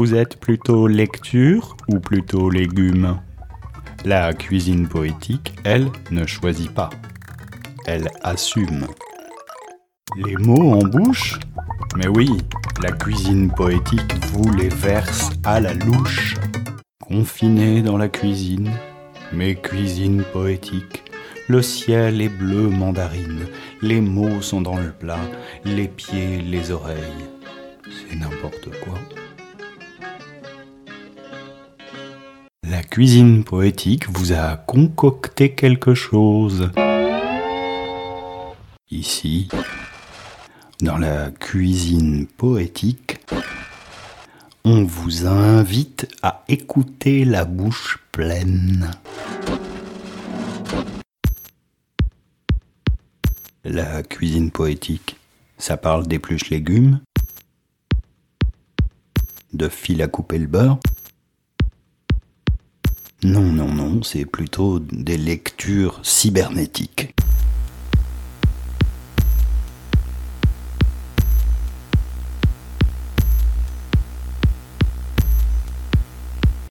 Vous êtes plutôt lecture ou plutôt légumes? La cuisine poétique, elle, ne choisit pas. Elle assume. Les mots en bouche? Mais oui, la cuisine poétique vous les verse à la louche. Confiné dans la cuisine, mais cuisine poétique. Le ciel est bleu mandarine, les mots sont dans le plat, les pieds, les oreilles. C'est n'importe quoi. La cuisine poétique vous a concocté quelque chose. Ici, dans la cuisine poétique, on vous invite à écouter la bouche pleine. La cuisine poétique, ça parle d'épluche légumes, de fil à couper le beurre. Non, non, non, c'est plutôt des lectures cybernétiques.